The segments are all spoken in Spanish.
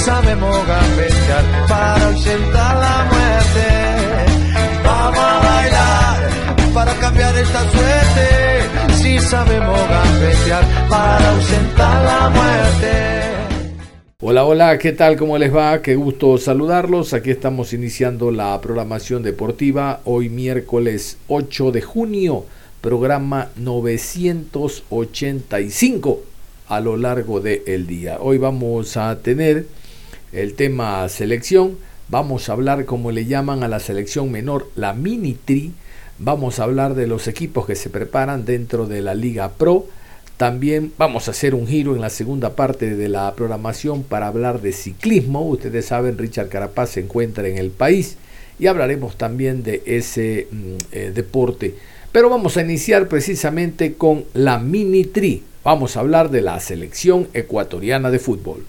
Sabemos gambetear para ausentar la muerte. Vamos a bailar para cambiar esta suerte. Si sabemos gambetear para ausentar la muerte. Hola, hola, ¿qué tal? ¿Cómo les va? Qué gusto saludarlos. Aquí estamos iniciando la programación deportiva hoy miércoles 8 de junio, programa 985 a lo largo del día. Hoy vamos a tener el tema selección. Vamos a hablar, como le llaman a la selección menor, la mini tri. Vamos a hablar de los equipos que se preparan dentro de la Liga Pro. También vamos a hacer un giro en la segunda parte de la programación para hablar de ciclismo. Ustedes saben, Richard Carapaz se encuentra en el país y hablaremos también de ese mm, eh, deporte. Pero vamos a iniciar precisamente con la mini tri. Vamos a hablar de la selección ecuatoriana de fútbol.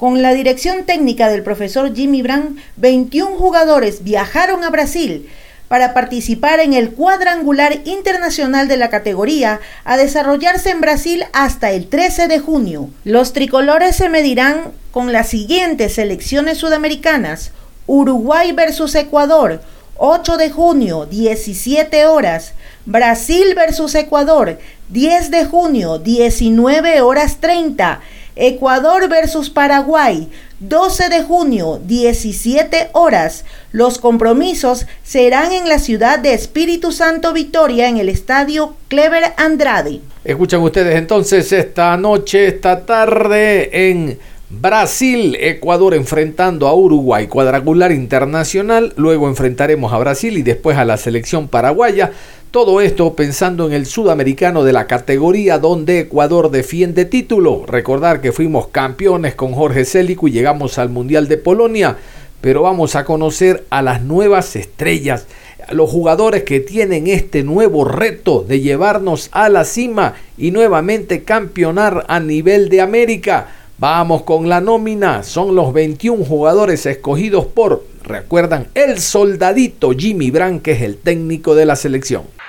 Con la dirección técnica del profesor Jimmy Brand, 21 jugadores viajaron a Brasil para participar en el cuadrangular internacional de la categoría a desarrollarse en Brasil hasta el 13 de junio. Los tricolores se medirán con las siguientes selecciones sudamericanas. Uruguay versus Ecuador, 8 de junio, 17 horas. Brasil versus Ecuador, 10 de junio, 19 horas 30. Ecuador versus Paraguay, 12 de junio, 17 horas. Los compromisos serán en la ciudad de Espíritu Santo Victoria en el estadio Clever Andrade. Escuchan ustedes entonces esta noche, esta tarde en Brasil, Ecuador enfrentando a Uruguay, cuadrangular internacional, luego enfrentaremos a Brasil y después a la selección paraguaya. Todo esto pensando en el sudamericano de la categoría donde Ecuador defiende título. Recordar que fuimos campeones con Jorge Célico y llegamos al Mundial de Polonia, pero vamos a conocer a las nuevas estrellas, a los jugadores que tienen este nuevo reto de llevarnos a la cima y nuevamente campeonar a nivel de América. Vamos con la nómina, son los 21 jugadores escogidos por, recuerdan, el soldadito Jimmy Brand, que es el técnico de la selección.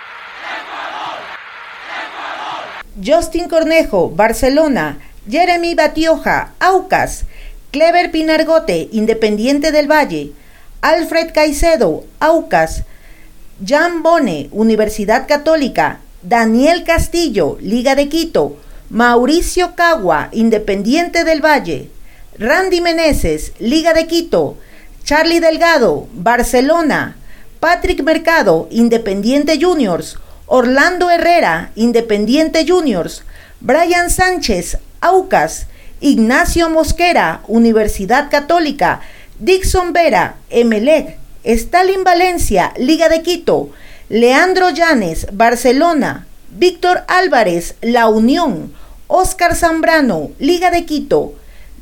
Justin Cornejo, Barcelona, Jeremy Batioja, Aucas, Clever Pinargote, Independiente del Valle, Alfred Caicedo, Aucas, Jan Bone, Universidad Católica, Daniel Castillo, Liga de Quito, Mauricio Cagua, Independiente del Valle, Randy Meneses, Liga de Quito, Charlie Delgado, Barcelona, Patrick Mercado, Independiente Juniors, Orlando Herrera, Independiente Juniors, Brian Sánchez, Aucas, Ignacio Mosquera, Universidad Católica, Dixon Vera, Emelec, Stalin Valencia, Liga de Quito, Leandro Llanes, Barcelona, Víctor Álvarez, La Unión, Oscar Zambrano, Liga de Quito,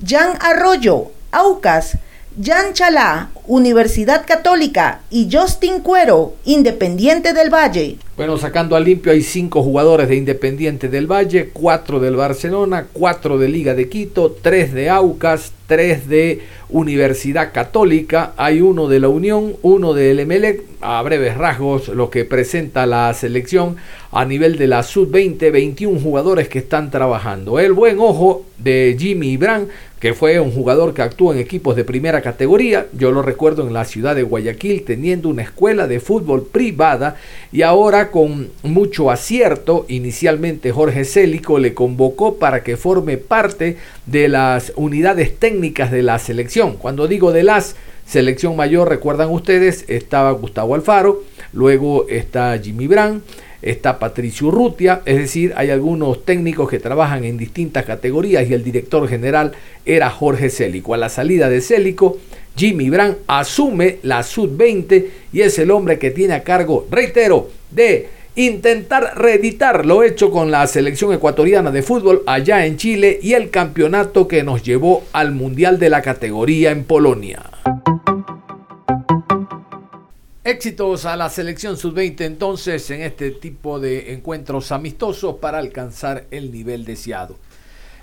Jan Arroyo, Aucas, Jan Chalá, Universidad Católica y Justin Cuero, Independiente del Valle. Bueno, sacando a limpio hay cinco jugadores de Independiente del Valle, cuatro del Barcelona, cuatro de Liga de Quito, tres de Aucas, tres de Universidad Católica, hay uno de la Unión, uno del Emelec, a breves rasgos lo que presenta la selección a nivel de la sub-20, 21 jugadores que están trabajando. El buen ojo de Jimmy Brand que fue un jugador que actuó en equipos de primera categoría, yo lo recuerdo en la ciudad de Guayaquil teniendo una escuela de fútbol privada y ahora con mucho acierto, inicialmente Jorge Célico le convocó para que forme parte de las unidades técnicas de la selección. Cuando digo de las selección mayor, recuerdan ustedes, estaba Gustavo Alfaro, luego está Jimmy Brand, está Patricio Urrutia, es decir, hay algunos técnicos que trabajan en distintas categorías y el director general era Jorge Célico. A la salida de Célico, Jimmy Brand asume la sub-20 y es el hombre que tiene a cargo, reitero, de intentar reeditar lo hecho con la selección ecuatoriana de fútbol allá en Chile y el campeonato que nos llevó al Mundial de la categoría en Polonia. Éxitos a la selección sub-20 entonces en este tipo de encuentros amistosos para alcanzar el nivel deseado.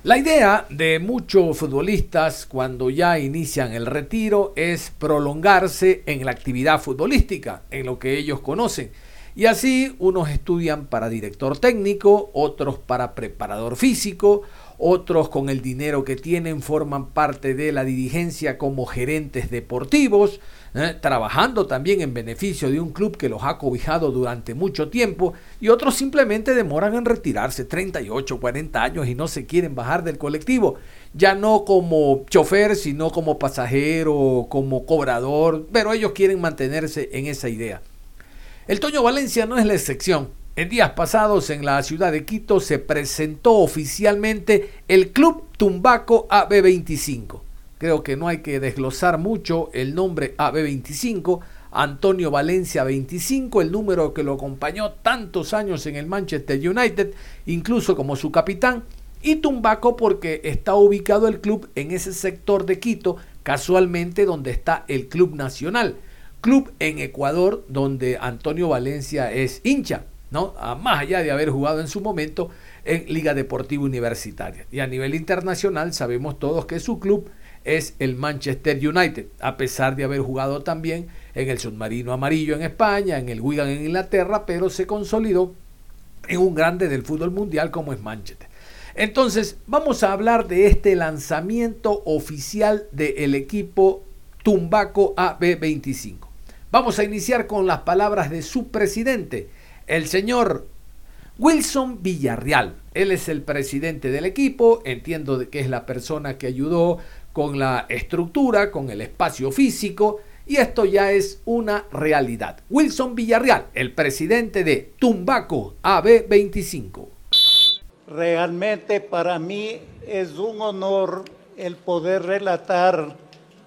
La idea de muchos futbolistas cuando ya inician el retiro es prolongarse en la actividad futbolística, en lo que ellos conocen. Y así unos estudian para director técnico, otros para preparador físico, otros con el dinero que tienen forman parte de la dirigencia como gerentes deportivos, ¿eh? trabajando también en beneficio de un club que los ha cobijado durante mucho tiempo y otros simplemente demoran en retirarse 38, 40 años y no se quieren bajar del colectivo, ya no como chofer, sino como pasajero, como cobrador, pero ellos quieren mantenerse en esa idea. El Toño Valencia no es la excepción. En días pasados en la ciudad de Quito se presentó oficialmente el Club Tumbaco AB25 Creo que no hay que desglosar mucho el nombre AB25, Antonio Valencia 25, el número que lo acompañó tantos años en el Manchester United, incluso como su capitán, y Tumbaco porque está ubicado el club en ese sector de Quito, casualmente donde está el Club Nacional, club en Ecuador donde Antonio Valencia es hincha, ¿no? Más allá de haber jugado en su momento en Liga Deportiva Universitaria. Y a nivel internacional sabemos todos que su club es el Manchester United, a pesar de haber jugado también en el submarino amarillo en España, en el Wigan en Inglaterra, pero se consolidó en un grande del fútbol mundial como es Manchester. Entonces, vamos a hablar de este lanzamiento oficial del equipo Tumbaco AB25. Vamos a iniciar con las palabras de su presidente, el señor Wilson Villarreal. Él es el presidente del equipo, entiendo que es la persona que ayudó con la estructura, con el espacio físico, y esto ya es una realidad. Wilson Villarreal, el presidente de Tumbaco AB25. Realmente para mí es un honor el poder relatar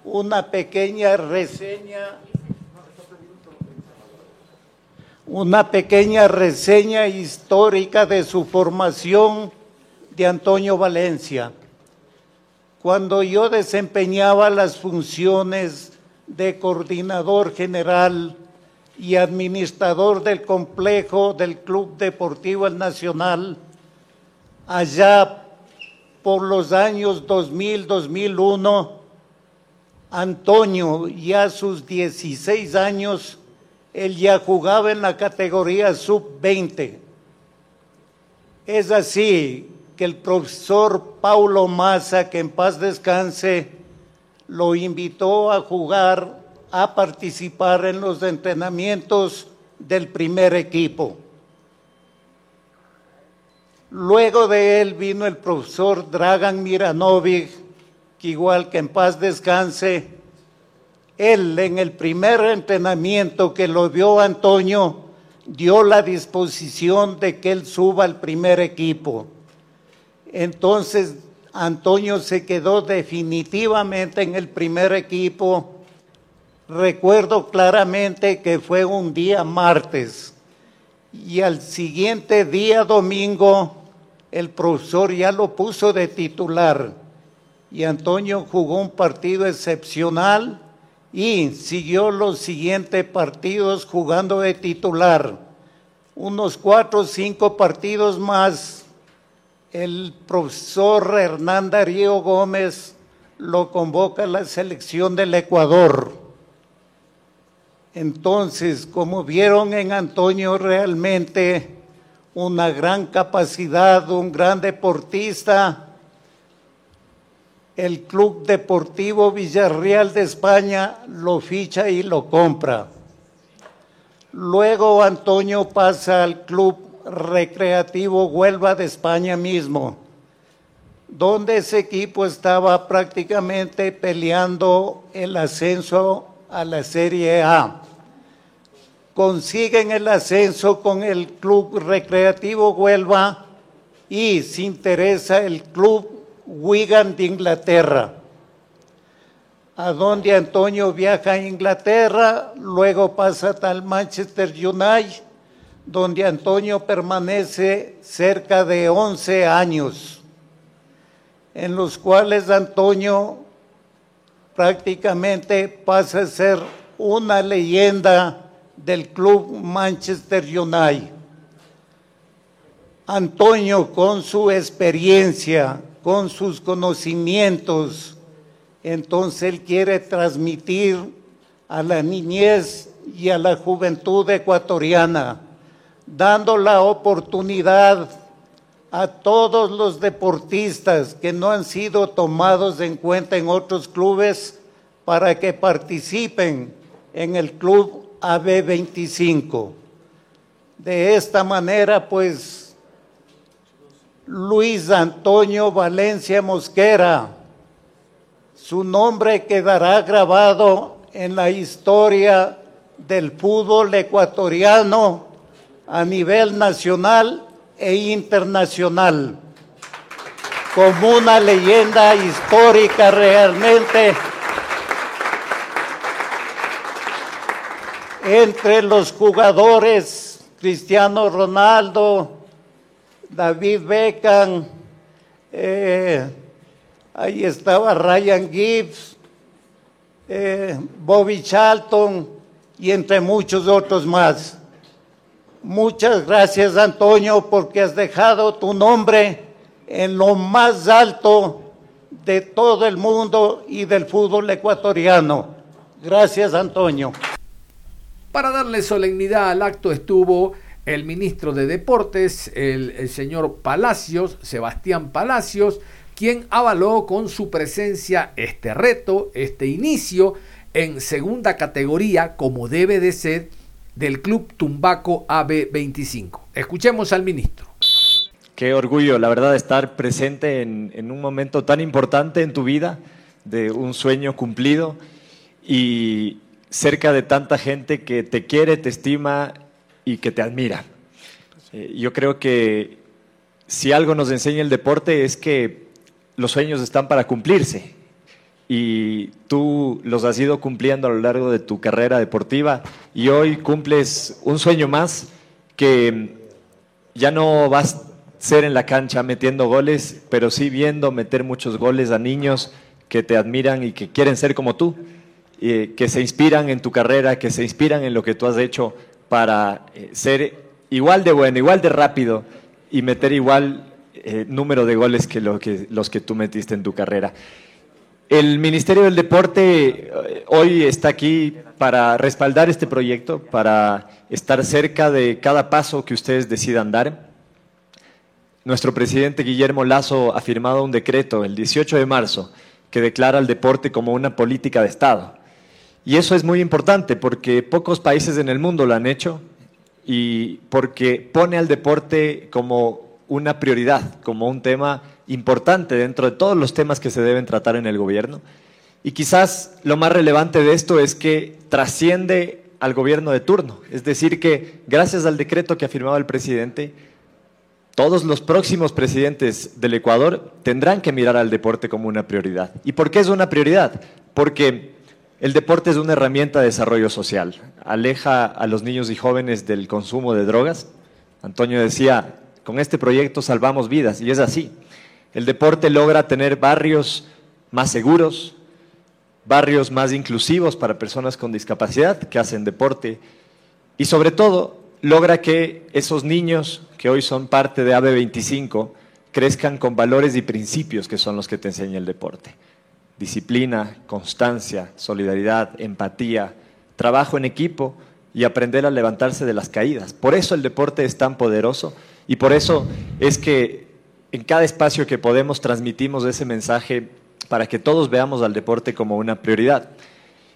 una pequeña reseña una pequeña reseña histórica de su formación de Antonio Valencia cuando yo desempeñaba las funciones de coordinador general y administrador del complejo del Club Deportivo El Nacional, allá por los años 2000-2001, Antonio, ya a sus 16 años, él ya jugaba en la categoría sub-20. Es así que el profesor Paulo Massa, que en paz descanse, lo invitó a jugar, a participar en los entrenamientos del primer equipo. Luego de él vino el profesor Dragan Miranovic, que igual que en paz descanse, él en el primer entrenamiento que lo vio Antonio, dio la disposición de que él suba al primer equipo. Entonces Antonio se quedó definitivamente en el primer equipo. Recuerdo claramente que fue un día martes y al siguiente día domingo el profesor ya lo puso de titular y Antonio jugó un partido excepcional y siguió los siguientes partidos jugando de titular. Unos cuatro o cinco partidos más el profesor Hernán Darío Gómez lo convoca a la selección del Ecuador. Entonces, como vieron en Antonio realmente una gran capacidad, un gran deportista, el Club Deportivo Villarreal de España lo ficha y lo compra. Luego Antonio pasa al Club Recreativo Huelva de España mismo, donde ese equipo estaba prácticamente peleando el ascenso a la Serie A. consiguen el ascenso con el Club Recreativo Huelva y se interesa el Club Wigan de Inglaterra, a donde Antonio viaja a Inglaterra, luego pasa al Manchester United, donde Antonio permanece cerca de 11 años, en los cuales Antonio prácticamente pasa a ser una leyenda del club Manchester United. Antonio, con su experiencia, con sus conocimientos, entonces él quiere transmitir a la niñez y a la juventud ecuatoriana, dando la oportunidad a todos los deportistas que no han sido tomados en cuenta en otros clubes para que participen en el club AB25. De esta manera, pues, Luis Antonio Valencia Mosquera, su nombre quedará grabado en la historia del fútbol ecuatoriano a nivel nacional e internacional, como una leyenda histórica realmente entre los jugadores Cristiano Ronaldo, David Beckham, eh, ahí estaba Ryan Gibbs, eh, Bobby Charlton y entre muchos otros más. Muchas gracias Antonio porque has dejado tu nombre en lo más alto de todo el mundo y del fútbol ecuatoriano. Gracias Antonio. Para darle solemnidad al acto estuvo el ministro de Deportes, el, señor Palacios, Sebastián Palacios, quien avaló con su presencia este reto, este inicio en segunda categoría, como debe de ser, del Club Tumbaco AB25. Escuchemos al ministro. Qué orgullo, la verdad, estar presente en, un momento tan importante en tu vida, de un sueño cumplido y, cerca de tanta gente que te quiere, te estima y que te admira. Eh, yo creo que si algo nos enseña el deporte es que los sueños están para cumplirse y tú los has ido cumpliendo a lo largo de tu carrera deportiva y hoy cumples un sueño más que ya no vas a ser en la cancha metiendo goles, pero sí viendo meter muchos goles a niños que te admiran y que quieren ser como tú. Eh, que se inspiran en tu carrera, que se inspiran en lo que tú has hecho para eh, ser igual de bueno, igual de rápido y meter igual eh, número de goles que, que los que tú metiste en tu carrera. El Ministerio del Deporte hoy está aquí para respaldar este proyecto, para estar cerca de cada paso que ustedes decidan dar. Nuestro presidente Guillermo Lazo ha firmado un decreto el 18 de marzo que declara el deporte como una política de Estado. Y eso es muy importante porque pocos países en el mundo lo han hecho y porque pone al deporte como una prioridad, como un tema importante dentro de todos los temas que se deben tratar en el gobierno. Y quizás lo más relevante de esto es que trasciende al gobierno de turno. Es decir, que gracias al decreto que ha firmado el presidente, todos los próximos presidentes del Ecuador tendrán que mirar al deporte como una prioridad. ¿Y por qué es una prioridad? Porque el deporte es una herramienta de desarrollo social. Aleja a los niños y jóvenes del consumo de drogas. Antonio decía, con este proyecto salvamos vidas, y es así. El deporte logra tener barrios más seguros, barrios más inclusivos para personas con discapacidad que hacen deporte, y sobre todo logra que esos niños que hoy son parte de AB25 crezcan con valores y principios que son los que te enseña el deporte disciplina, constancia, solidaridad, empatía, trabajo en equipo y aprender a levantarse de las caídas. Por eso el deporte es tan poderoso y por eso es que en cada espacio que podemos transmitimos ese mensaje para que todos veamos al deporte como una prioridad.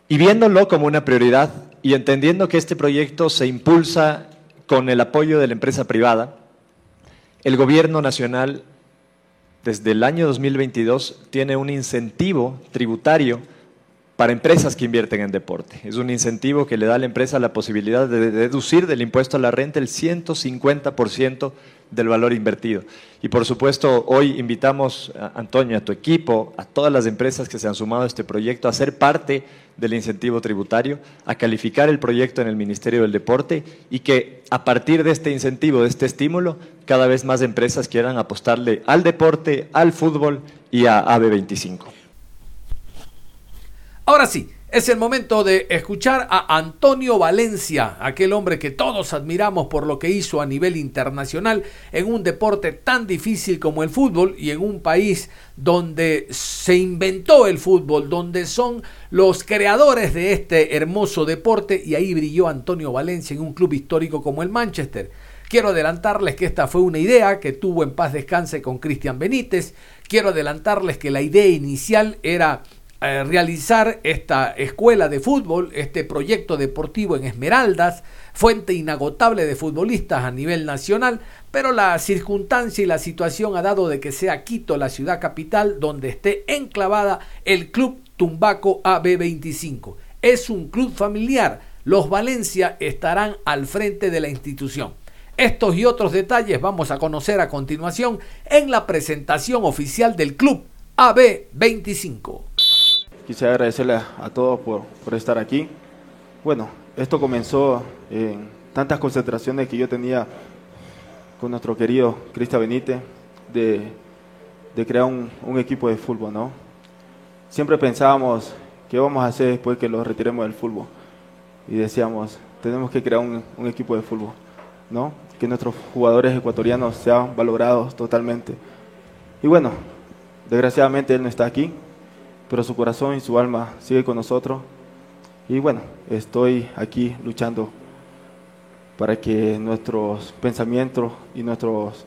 Y viéndolo como una prioridad y entendiendo que este proyecto se impulsa con el apoyo de la empresa privada, el gobierno nacional desde el año 2022 tiene un incentivo tributario para empresas que invierten en deporte. Es un incentivo que le da a la empresa la posibilidad de deducir del impuesto a la renta el 150% del valor invertido. Y por supuesto, hoy invitamos a Antonio, a tu equipo, a todas las empresas que se han sumado a este proyecto a ser parte del incentivo tributario, a calificar el proyecto en el Ministerio del Deporte y que a partir de este incentivo, de este estímulo, cada vez más empresas quieran apostarle al deporte, al fútbol y a AB25. Ahora sí, es el momento de escuchar a Antonio Valencia, aquel hombre que todos admiramos por lo que hizo a nivel internacional en un deporte tan difícil como el fútbol y en un país donde se inventó el fútbol, donde son los creadores de este hermoso deporte y ahí brilló Antonio Valencia en un club histórico como el Manchester. Quiero adelantarles que esta fue una idea que tuvo en paz descanse con Cristian Benítez. Quiero adelantarles que la idea inicial era eh, realizar esta escuela de fútbol, este proyecto deportivo en Esmeraldas, fuente inagotable de futbolistas a nivel nacional, pero la circunstancia y la situación ha dado de que sea Quito la ciudad capital donde esté enclavada el Club Tumbaco AB25. Es un club familiar. Los Valencia estarán al frente de la institución. Estos y otros detalles vamos a conocer a continuación en la presentación oficial del club AB25. Quisiera agradecerle a, todos por, estar aquí. Bueno, esto comenzó en tantas concentraciones que yo tenía con nuestro querido Cristian Benítez de, crear un, equipo de fútbol, ¿no? Siempre pensábamos qué vamos a hacer después que lo retiremos del fútbol. Y decíamos, tenemos que crear un, un equipo de fútbol, ¿no? Que nuestros jugadores ecuatorianos sean valorados totalmente. Y bueno, desgraciadamente él no está aquí, pero su corazón y su alma sigue con nosotros. Y bueno, estoy aquí luchando para que nuestros pensamientos y nuestros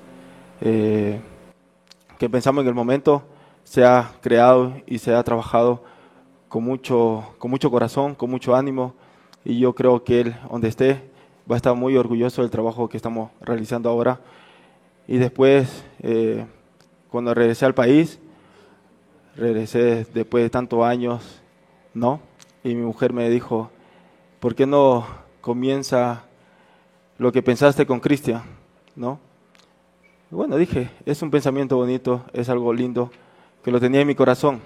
eh, que pensamos en el momento sea creado y sea trabajado con mucho, con mucho corazón, con mucho ánimo. Y yo creo que él, donde esté, va a estar muy orgulloso del trabajo que estamos realizando ahora. Y después, eh, cuando regresé al país, regresé después de tantos años, ¿no? Y mi mujer me dijo, ¿por qué no comienza lo que pensaste con Cristian, ¿no? bueno, dije, es un pensamiento bonito, es algo lindo, que lo tenía en mi corazón.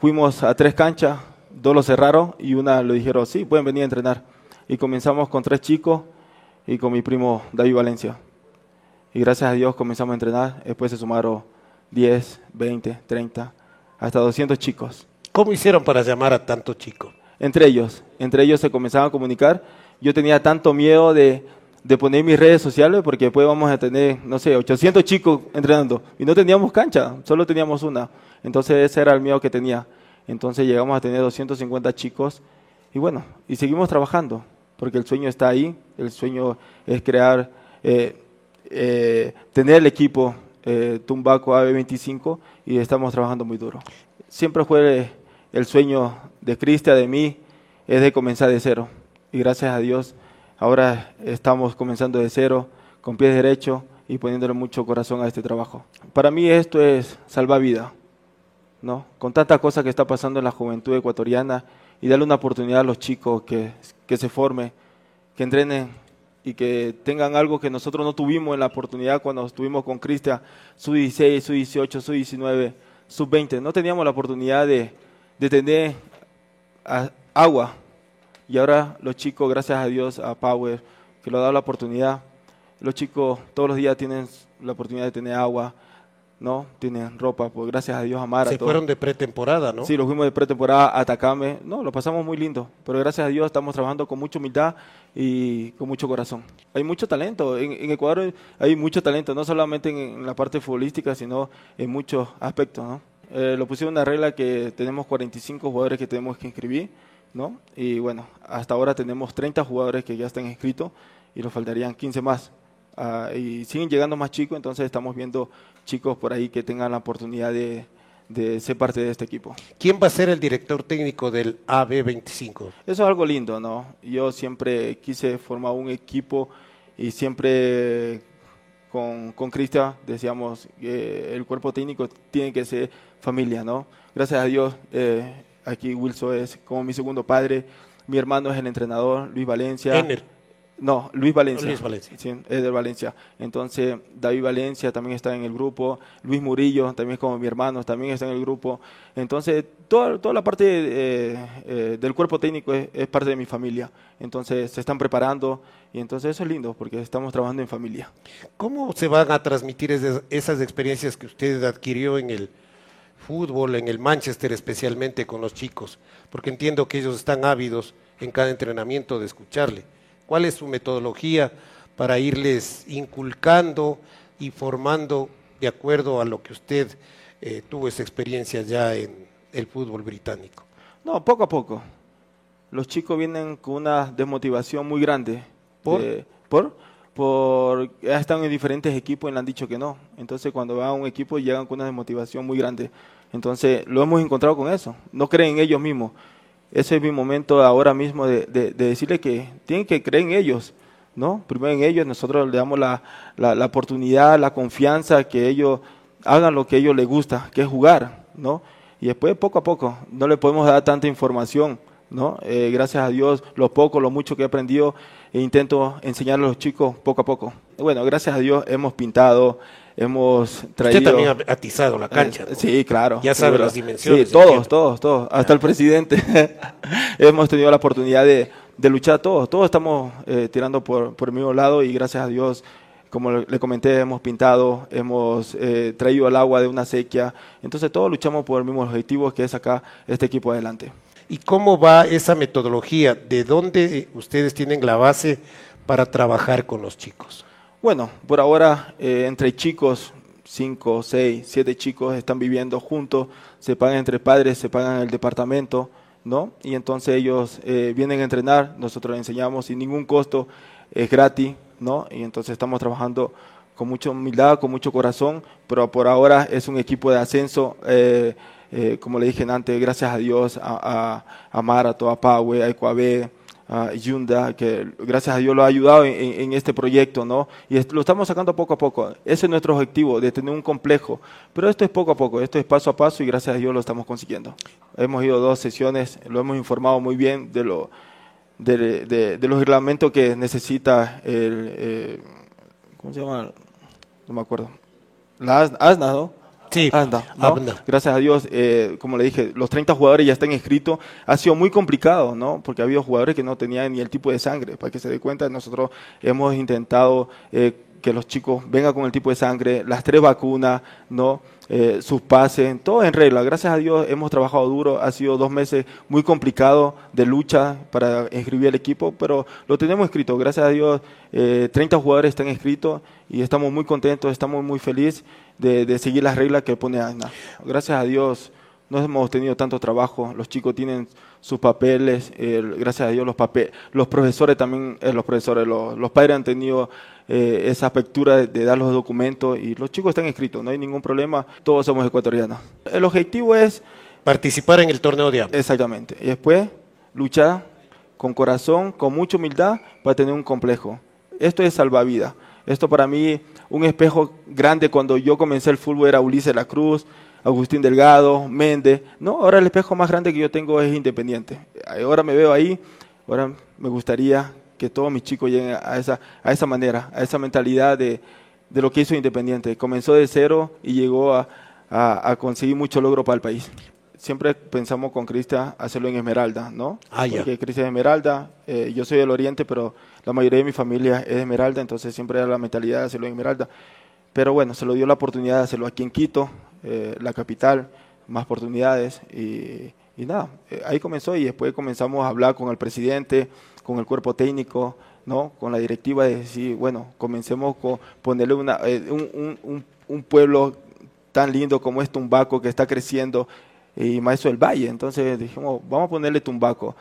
Fuimos a tres canchas, dos lo cerraron y una lo dijeron, sí, pueden venir a entrenar. Y comenzamos con tres chicos y con mi primo David Valencia. Y gracias a Dios comenzamos a entrenar, después se sumaron 10, 20, 30, hasta 200 chicos. ¿Cómo hicieron para llamar a tantos chicos? Entre ellos, entre ellos se comenzaban a comunicar. Yo tenía tanto miedo de, de poner mis redes sociales porque después vamos a tener, no sé, 800 chicos entrenando y no teníamos cancha, solo teníamos una. Entonces ese era el miedo que tenía. Entonces llegamos a tener 250 chicos y bueno, y seguimos trabajando porque el sueño está ahí, el sueño es crear, eh, eh, tener el equipo eh, Tumbaco AB25 y estamos trabajando muy duro. Siempre fue el sueño de Cristian, de mí, es de comenzar de cero. Y gracias a Dios, ahora estamos comenzando de cero, con pies derechos y poniéndole mucho corazón a este trabajo. Para mí esto es salvar vida, ¿no? Con tanta cosa que está pasando en la juventud ecuatoriana y darle una oportunidad a los chicos que, que se formen, que entrenen y que tengan algo que nosotros no tuvimos en la oportunidad cuando estuvimos con Cristian, su 16, su 18, su 19, su 20. No teníamos la oportunidad de, de tener agua. Y ahora los chicos, gracias a Dios, a Power, que lo ha dado la oportunidad, los chicos todos los días tienen la oportunidad de tener agua, ¿no? Tienen ropa, pues gracias a Dios, Amara. Se fueron de pretemporada, ¿no? Sí, los fuimos de pretemporada a Atacame. No, lo pasamos muy lindo, pero gracias a Dios estamos trabajando con mucha humildad y con mucho corazón. Hay mucho talento, en, Ecuador hay mucho talento, no solamente en, la parte futbolística, sino en muchos aspectos, ¿no? Eh, lo pusieron una regla que tenemos 45 jugadores que tenemos que inscribir, ¿no? Y bueno, hasta ahora tenemos 30 jugadores que ya están inscritos y nos faltarían 15 más. Ah, y siguen llegando más chicos, entonces estamos viendo chicos por ahí que tengan la oportunidad de, ser parte de este equipo. ¿Quién va a ser el director técnico del AB25? Eso es algo lindo, ¿no? Yo siempre quise formar un equipo y siempre con, con Cristian decíamos que el cuerpo técnico tiene que ser familia, ¿no? Gracias a Dios, eh, aquí Wilson es como mi segundo padre, mi hermano es el entrenador, Luis Valencia. Ener. No, Luis Valencia. Luis Valencia. Sí, es de Valencia. Entonces, David Valencia también está en el grupo. Luis Murillo, también es como mi hermano, también está en el grupo. Entonces, toda, toda la parte eh, eh, del cuerpo técnico es, es parte de mi familia. Entonces, se están preparando y entonces eso es lindo porque estamos trabajando en familia. ¿Cómo se van a transmitir esas, esas experiencias que usted adquirió en el fútbol, en el Manchester especialmente con los chicos? Porque entiendo que ellos están ávidos en cada entrenamiento de escucharle. ¿Cuál es su metodología para irles inculcando y formando de acuerdo a lo que usted eh, tuvo esa experiencia ya en el fútbol británico? No, poco a poco. Los chicos vienen con una desmotivación muy grande. ¿Por? De- ¿Por? Por ya están en diferentes equipos y le han dicho que no. Entonces, cuando van a un equipo, llegan con una desmotivación muy grande. Entonces, lo hemos encontrado con eso. No creen en ellos mismos. Ese es mi momento ahora mismo de, de, de decirle que tienen que creer en ellos. ¿no? Primero en ellos, nosotros le damos la, la, oportunidad, la confianza, que ellos hagan lo que a ellos les gusta, que es jugar. ¿no? Y después, poco a poco, no le podemos dar tanta información. ¿no? Eh, gracias a Dios, lo poco, lo mucho que he aprendido, e intento enseñarle a los chicos poco a poco. Bueno, gracias a Dios hemos pintado, hemos traído... Usted también ha atizado la cancha. Eh, ¿no? Sí, claro. Ya sabe las dimensiones, Sí, todos, todos, todos. Hasta el presidente. hemos tenido la oportunidad de, de luchar todos. Todos estamos eh, tirando por, por el mismo lado y gracias a Dios, como le le comenté, hemos pintado, hemos eh, traído el agua de una sequía. Entonces todos luchamos por el mismo objetivo que es sacar este equipo adelante. ¿Y cómo va esa metodología? ¿De dónde ustedes tienen la base para trabajar con los chicos? Bueno, por ahora eh, entre chicos, cinco, seis, siete chicos están viviendo juntos, se pagan entre padres, se pagan el departamento, ¿no? Y entonces ellos eh, vienen a entrenar, nosotros les enseñamos sin ningún costo, es gratis, ¿no? Y entonces estamos trabajando con mucha humildad, con mucho corazón, pero por ahora es un equipo de ascenso. eh, eh, como le dije antes, gracias a Dios, a, a, a Marato, a Paue, a a Yunda, que gracias a Dios lo ha ayudado en, este proyecto, ¿no? Y lo estamos sacando poco a poco. Ese es nuestro objetivo, de tener un complejo. Pero esto es poco a poco, esto es paso a paso y gracias a Dios lo estamos consiguiendo. Hemos ido dos sesiones, lo hemos informado muy bien de, lo, de, de- los reglamentos que necesita el... eh, ¿Cómo se llama? No me acuerdo. La ASNA, ¿no? Sí, ASNA, ¿no? ASNA. Gracias a Dios, eh, como le dije, los 30 jugadores ya están inscritos. Ha sido muy complicado, ¿no? Porque ha habido jugadores que no tenían ni el tipo de sangre. Para que se dé cuenta, nosotros hemos intentado eh, que los chicos vengan con el tipo de sangre, las tres vacunas, ¿no? Eh, sus pases, todo en regla. Gracias a Dios hemos trabajado duro. Ha sido dos meses muy complicados de lucha para inscribir el equipo, pero lo tenemos inscrito. Gracias a Dios, eh, 30 jugadores están inscritos y estamos muy contentos, estamos muy felices de, de seguir las reglas que pone ASNA. Gracias a Dios no hemos tenido tanto trabajo, los chicos tienen sus papeles, eh, gracias a Dios los papeles, los profesores también, eh, los profesores, los, los padres han tenido eh, esa apertura de, de dar los documentos y los chicos están inscritos, no hay ningún problema, todos somos ecuatorianos. El objetivo es Participar en el torneo de AMP. Exactamente. Y después, luchar con corazón, con mucha humildad, para tener un complejo. Esto es salvavidas. Esto para mí, un espejo grande cuando yo comencé el fútbol era Ulises La Cruz, Agustín Delgado, Méndez. No, ahora el espejo más grande que yo tengo es Independiente. Ahora me veo ahí, ahora me gustaría que todos mis chicos lleguen a esa, a esa manera, a esa mentalidad de, de lo que hizo Independiente. Comenzó de cero y llegó a, a- a conseguir mucho logro para el país. Siempre pensamos con Cristian hacerlo en Esmeralda, ¿no? Ah, ya. Porque Cristian es Esmeralda, eh, yo soy del Oriente, pero la mayoría de mi familia es de Esmeralda, entonces siempre era la mentalidad de hacerlo en Esmeralda. Pero bueno, se lo dio la oportunidad de hacerlo aquí en Quito, eh, la capital, más oportunidades y, y nada, eh, ahí comenzó y después comenzamos a hablar con el presidente, con el cuerpo técnico, ¿no? con la directiva de decir, bueno, comencemos con ponerle una, un, un- un- un pueblo tan lindo como es Tumbaco que está creciendo y Maestro del Valle. Entonces dijimos, vamos a ponerle Tumbaco.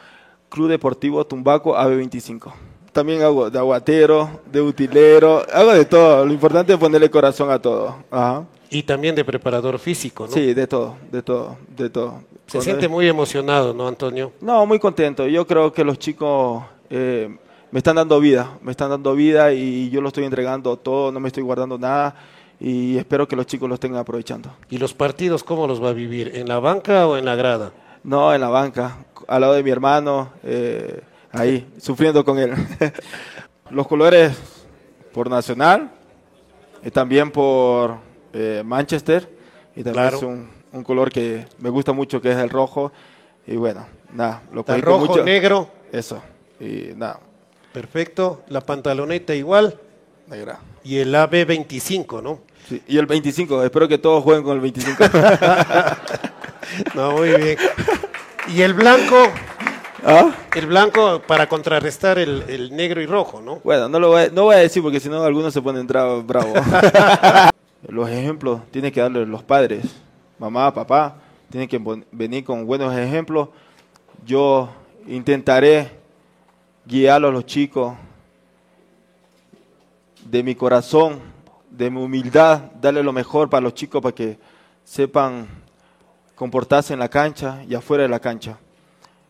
Club Deportivo Tumbaco AB25. También hago de aguatero, de utilero, hago de todo. Lo importante es ponerle corazón a todo. Ajá. Y también de preparador físico, ¿no? Sí, de todo, de todo, de todo. Se Cuando- siente muy emocionado, ¿no, Antonio? no, muy contento. Yo creo que los chicos eh, me están dando vida, me están dando vida y yo lo estoy entregando todo, no me estoy guardando nada y espero que los chicos lo estén aprovechando. ¿Y los partidos cómo los va a vivir? ¿En la banca o en la grada? No, en la banca, al lado de mi hermano, eh, ahí, sufriendo con él. Los colores por Nacional y también por eh, Manchester. Y también es un, un, color que me gusta mucho, que es el rojo. Y bueno, nada, lo el rojo, mucho. negro. Eso, y nada. Perfecto, la pantaloneta igual. Negra. Y el AB25, ¿no? Sí, y el 25, espero que todos jueguen con el 25. no, muy bien. Y el blanco, ¿Ah? El blanco para contrarrestar el, negro y rojo, ¿no? Bueno, no lo voy a, no voy a decir porque si no algunos se ponen bravos. los ejemplos tienen que darle los padres, mamá, papá, tienen que venir con buenos ejemplos. Yo intentaré guiar a los chicos de mi corazón, de mi humildad, darle lo mejor para los chicos para que sepan comportarse en la cancha y afuera de la cancha.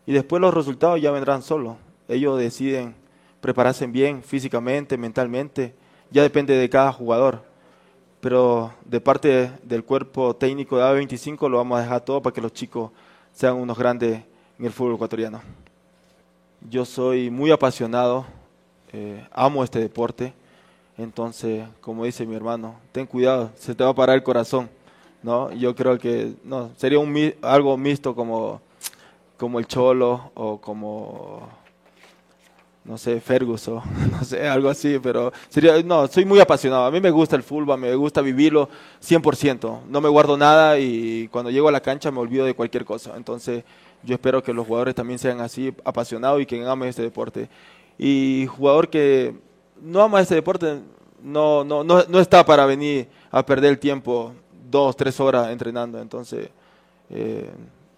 Y después los resultados ya vendrán solos. Ellos deciden prepararse bien físicamente, mentalmente. Ya depende de cada jugador. Pero de parte del cuerpo técnico de A25 lo vamos a dejar todo para que los chicos sean unos grandes en el fútbol ecuatoriano. Yo soy muy apasionado, eh, amo este deporte. Entonces, como dice mi hermano, ten cuidado, se te va a parar el corazón. ¿no? Yo creo que no, sería un, algo mixto como como el Cholo o como, no sé, Ferguson, no sé, algo así, pero sería, no, soy muy apasionado. A mí me gusta el fútbol, me gusta vivirlo 100%. No me guardo nada y cuando llego a la cancha me olvido de cualquier cosa. Entonces, yo espero que los jugadores también sean así apasionados y que amen este deporte. Y jugador que no ama este deporte no, no, no, no está para venir a perder el tiempo dos, tres horas entrenando. Entonces, eh,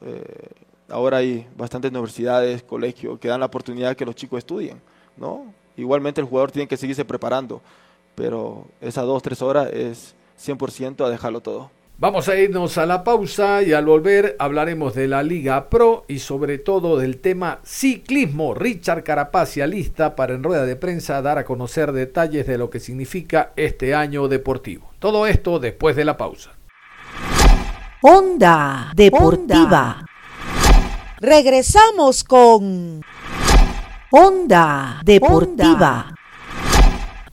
eh, ahora hay bastantes universidades, colegios que dan la oportunidad que los chicos estudien, ¿no? Igualmente el jugador tiene que seguirse preparando, pero esas dos, tres horas es 100% a dejarlo todo. Vamos a irnos a la pausa y al volver hablaremos de la Liga Pro y sobre todo del tema ciclismo. Richard Carapacia lista para en rueda de prensa dar a conocer detalles de lo que significa este año deportivo. Todo esto después de la pausa. Onda Deportiva. Regresamos con Onda Deportiva.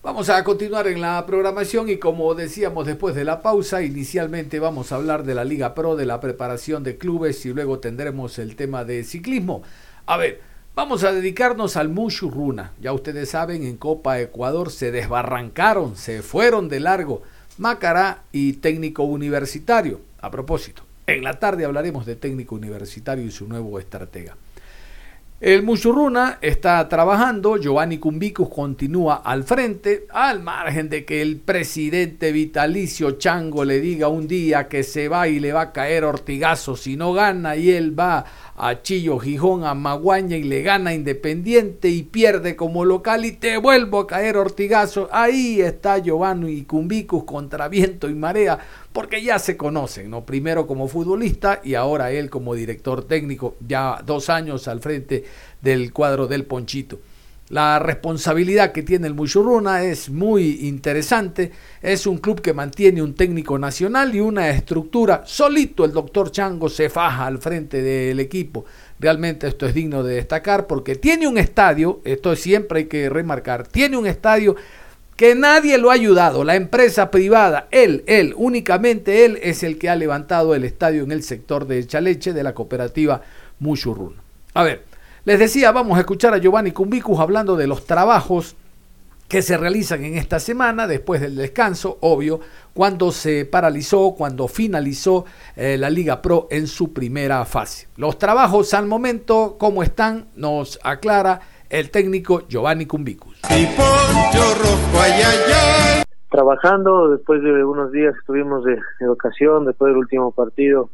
Vamos a continuar en la programación y como decíamos después de la pausa, inicialmente vamos a hablar de la Liga Pro, de la preparación de clubes y luego tendremos el tema de ciclismo. A ver, vamos a dedicarnos al Mushuruna. Ya ustedes saben, en Copa Ecuador se desbarrancaron, se fueron de largo Macará y técnico universitario. A propósito, en la tarde hablaremos de técnico universitario y su nuevo estratega. El Muchurruna está trabajando, Giovanni Cumbicus continúa al frente, al margen de que el presidente vitalicio Chango le diga un día que se va y le va a caer ortigazo si no gana y él va a Chillo Gijón, a Maguaña y le gana Independiente y pierde como local y te vuelvo a caer ortigazo. Ahí está Giovanni Cumbicus contra viento y marea porque ya se conocen, ¿no? Primero como futbolista y ahora él como director técnico, ya dos años al frente del cuadro del Ponchito. La responsabilidad que tiene el Muchurruna es muy interesante. Es un club que mantiene un técnico nacional y una estructura. Solito el doctor Chango se faja al frente del equipo. Realmente esto es digno de destacar porque tiene un estadio, esto siempre hay que remarcar, tiene un estadio que nadie lo ha ayudado, la empresa privada, él, él, únicamente él es el que ha levantado el estadio en el sector de Chaleche de la cooperativa Muchurruna. A ver, les decía, vamos a escuchar a Giovanni Cumbicus hablando de los trabajos que se realizan en esta semana después del descanso, obvio, cuando se paralizó, cuando finalizó eh, la Liga Pro en su primera fase. Los trabajos al momento, ¿cómo están? Nos aclara el técnico Giovanni Cumbicus. Trabajando, después de unos días estuvimos de, educación, después del último partido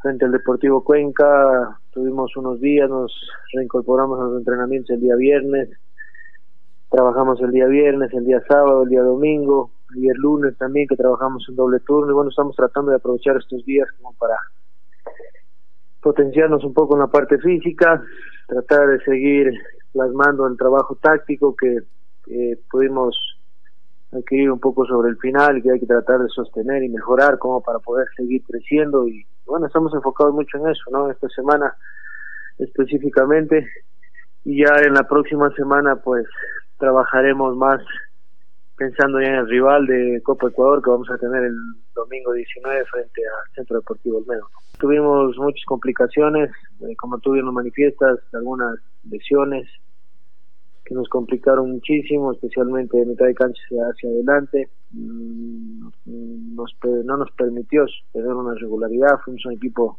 frente al Deportivo Cuenca, tuvimos unos días, nos reincorporamos a los entrenamientos el día viernes, trabajamos el día viernes, el día sábado, el día domingo, el lunes también que trabajamos en doble turno y bueno, estamos tratando de aprovechar estos días como para potenciarnos un poco en la parte física, tratar de seguir plasmando el trabajo táctico que pudimos adquirir un poco sobre el final y que hay que tratar de sostener y mejorar como para poder seguir creciendo y, bueno, estamos enfocados mucho en eso, ¿no? Esta semana específicamente y ya en la próxima semana pues trabajaremos más pensando ya en el rival de Copa Ecuador que vamos a tener el domingo 19 frente al Centro Deportivo Olmedo. Tuvimos muchas complicaciones, eh, como tú bien lo manifiestas, algunas lesiones que nos complicaron muchísimo, especialmente de mitad de cancha hacia adelante. Mm, nos, no nos permitió tener una regularidad, fuimos un equipo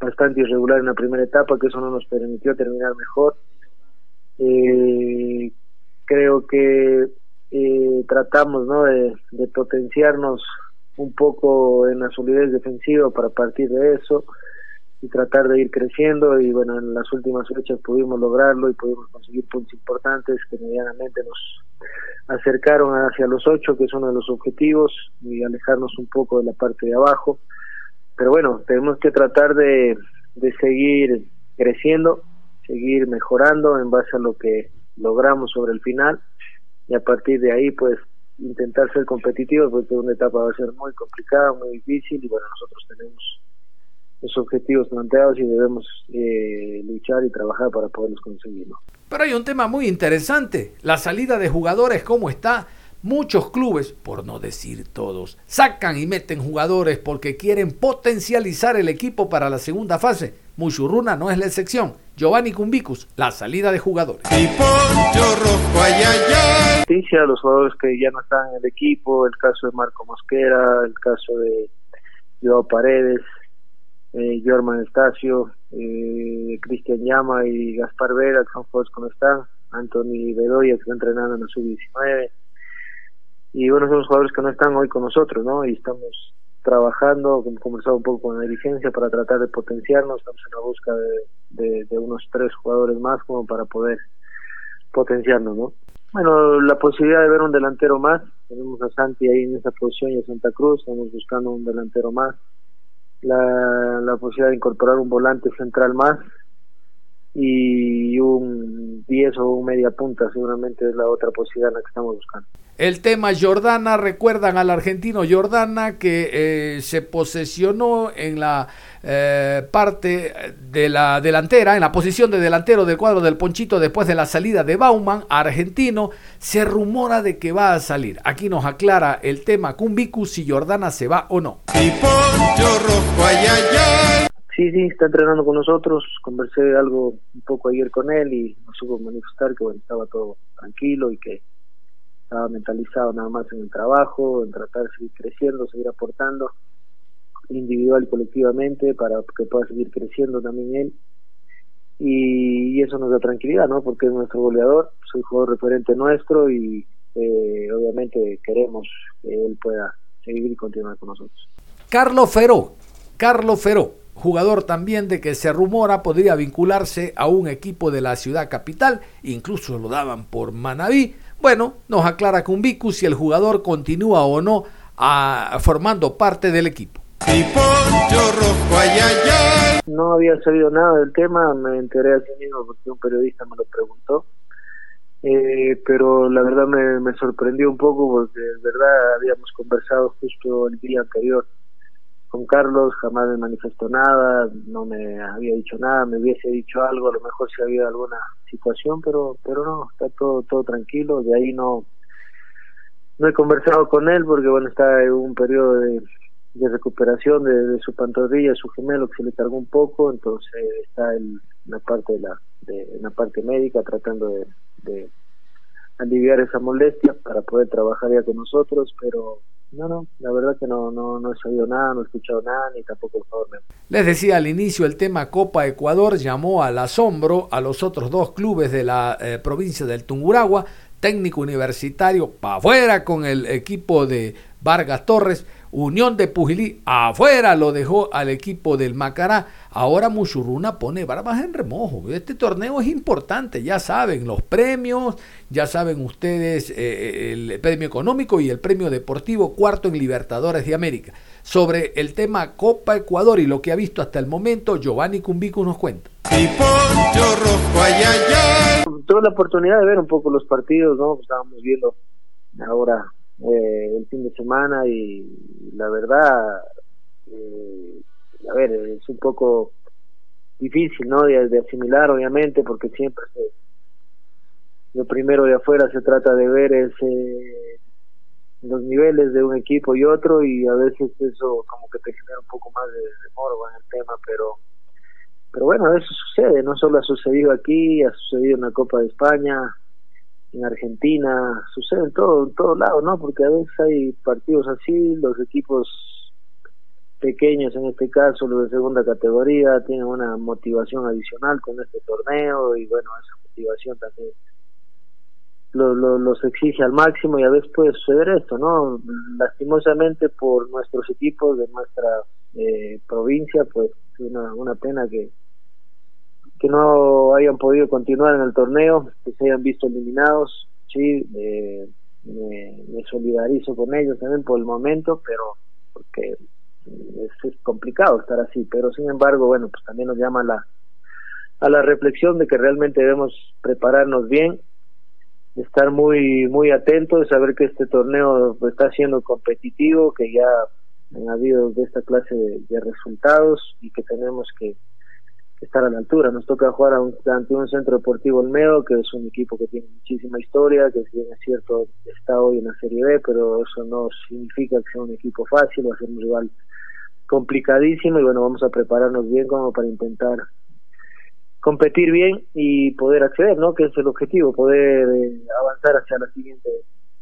bastante irregular en la primera etapa, que eso no nos permitió terminar mejor. Eh, creo que eh, tratamos ¿no? de, potenciarnos un poco en la solidez defensiva para partir de eso y tratar de ir creciendo. Y bueno en las últimas fechas pudimos lograrlo y pudimos conseguir puntos importantes que medianamente nos acercaron hacia los ocho que es uno de los objetivos y alejarnos un poco de la parte de abajo. Pero bueno tenemos que tratar de, de seguir creciendo seguir mejorando en base a lo que logramos sobre el final y a partir de ahí pues intentar ser competitivos porque una etapa va a ser muy complicada, muy difícil y bueno, nosotros tenemos los objetivos planteados y debemos eh, luchar y trabajar para poderlos conseguirlo. Pero hay un tema muy interesante, la salida de jugadores, ¿cómo está? Muchos clubes, por no decir todos, sacan y meten jugadores porque quieren potencializar el equipo para la segunda fase. Muchurruna no es la excepción. Giovanni Cumbicus, la salida de jugadores. Noticia, los jugadores que ya no están en el equipo, el caso de Marco Mosquera, el caso de Joao Paredes, eh, Jorman Estacio, eh, Cristian Llama y Gaspar Vera, que son jugadores que no están, Anthony Bedoya, que está entrenando en el sub-19, y bueno, son los jugadores que no están hoy con nosotros, ¿no? Y estamos trabajando, hemos conversado un poco con la dirigencia para tratar de potenciarnos, estamos en la busca de, de, unos tres jugadores más como para poder potenciarnos, ¿no? Bueno, la posibilidad de ver un delantero más, tenemos a Santi ahí en esa posición y a Santa Cruz, estamos buscando un delantero más, la, la posibilidad de incorporar un volante central más y un 10 o un media punta seguramente es la otra posibilidad en la que estamos buscando. El tema Jordana, recuerdan al argentino Jordana que eh, se posesionó en la eh, parte de la delantera, en la posición de delantero del cuadro del Ponchito después de la salida de Bauman, argentino, se rumora de que va a salir. Aquí nos aclara el tema Cumbicus si Jordana se va o no. Sí, sí, está entrenando con nosotros. Conversé algo un poco ayer con él y nos supo manifestar que estaba todo tranquilo y que estaba mentalizado nada más en el trabajo, en tratar de seguir creciendo, seguir aportando individual y colectivamente para que pueda seguir creciendo también él. Y, eso nos da tranquilidad, ¿no? Porque es nuestro goleador, es el jugador referente nuestro y eh, obviamente queremos que él pueda seguir y continuar con nosotros. Carlos Feró, Carlos Feró, jugador también de que se rumora podría vincularse a un equipo de la ciudad capital, incluso lo daban por Manabí bueno, nos aclara Cumbicus si el jugador continúa o no a, ah, formando parte del equipo. No había sabido nada del tema, me enteré así mismo porque un periodista me lo preguntó. Eh, pero la verdad me, me sorprendió un poco porque de verdad habíamos conversado justo el día anterior con Carlos, jamás me manifestó nada, no me había dicho nada, me hubiese dicho algo, a lo mejor si había alguna situación, pero pero no, está todo todo tranquilo, de ahí no no he conversado con él porque bueno, está en un periodo de, de recuperación de, su pantorrilla, su gemelo que se le cargó un poco, entonces está en la parte de la de, la parte médica tratando de, de aliviar esa molestia para poder trabajar ya con nosotros, pero no, no, la verdad que no, no, no he sabido nada, no he escuchado nada, ni tampoco favor Les decía al inicio, el tema Copa Ecuador llamó al asombro a los otros dos clubes de la eh, provincia del Tunguragua, técnico universitario, para afuera con el equipo de Vargas Torres, Unión de Pujilí, afuera lo dejó al equipo del Macará. Ahora Muchurruna pone barbas en remojo. Este torneo es importante, ya saben, los premios, ya saben ustedes eh, el premio económico y el premio deportivo cuarto en Libertadores de América. Sobre el tema Copa Ecuador y lo que ha visto hasta el momento, Giovanni Cumbico nos cuenta. Tuve la oportunidad de ver un poco los partidos, ¿no? Estábamos viendo ahora eh, el fin de semana y la verdad eh, a ver, es un poco difícil, ¿no? De, asimilar, obviamente, porque siempre lo primero de afuera se trata de ver es los niveles de un equipo y otro y a veces eso como que te genera un poco más de, de morbo en el tema, pero pero bueno, eso sucede, no solo ha sucedido aquí, ha sucedido en la Copa de España, en Argentina, sucede en todo, en todos lados, ¿no? Porque a veces hay partidos así, los equipos pequeños, en este caso los de segunda categoría, tienen una motivación adicional con este torneo y bueno, esa motivación también lo, lo, los exige al máximo y a veces puede suceder esto, ¿no? Lastimosamente por nuestros equipos de nuestra eh, provincia, pues una, una pena que que no hayan podido continuar en el torneo, que se hayan visto eliminados, sí, eh, me, solidarizo con ellos también por el momento, pero porque es, complicado estar así, pero sin embargo, bueno, pues también nos llama a la, a la reflexión de que realmente debemos prepararnos bien, estar muy muy atentos, saber que este torneo está siendo competitivo, que ya han habido de esta clase de resultados y que tenemos que estar a la altura. Nos toca jugar ante un centro deportivo Olmedo, que es un equipo que tiene muchísima historia, que si bien es cierto está hoy en la Serie B, pero eso no significa que sea un equipo fácil, va a ser un rival complicadísimo y bueno, vamos a prepararnos bien como para intentar competir bien y poder acceder, ¿no? Que es el objetivo, poder eh, avanzar hacia la siguiente